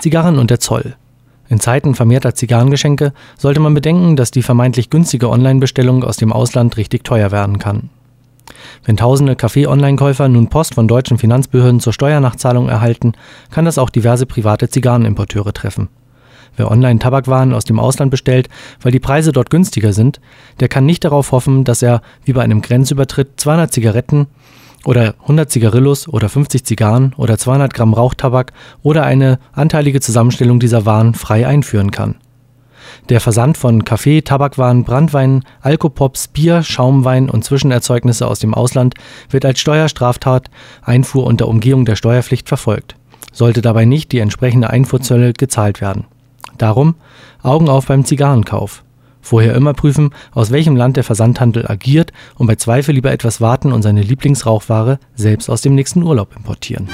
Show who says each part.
Speaker 1: Zigarren und der Zoll. In Zeiten vermehrter Zigarrengeschenke sollte man bedenken, dass die vermeintlich günstige Online-Bestellung aus dem Ausland richtig teuer werden kann. Wenn tausende Kaffee-Online-Käufer nun Post von deutschen Finanzbehörden zur Steuernachzahlung erhalten, kann das auch diverse private Zigarrenimporteure treffen. Wer online Tabakwaren aus dem Ausland bestellt, weil die Preise dort günstiger sind, der kann nicht darauf hoffen, dass er, wie bei einem Grenzübertritt, 200 Zigaretten oder 100 Zigarillos oder 50 Zigarren oder 200 Gramm Rauchtabak oder eine anteilige Zusammenstellung dieser Waren frei einführen kann. Der Versand von Kaffee, Tabakwaren, Brandwein, Alkopops, Bier, Schaumwein und Zwischenerzeugnisse aus dem Ausland wird als Steuerstraftat, Einfuhr unter Umgehung der Steuerpflicht verfolgt. Sollte dabei nicht die entsprechende Einfuhrzölle gezahlt werden. Darum Augen auf beim Zigarrenkauf. Vorher immer prüfen, aus welchem Land der Versandhandel agiert und bei Zweifel lieber etwas warten und seine Lieblingsrauchware selbst aus dem nächsten Urlaub importieren.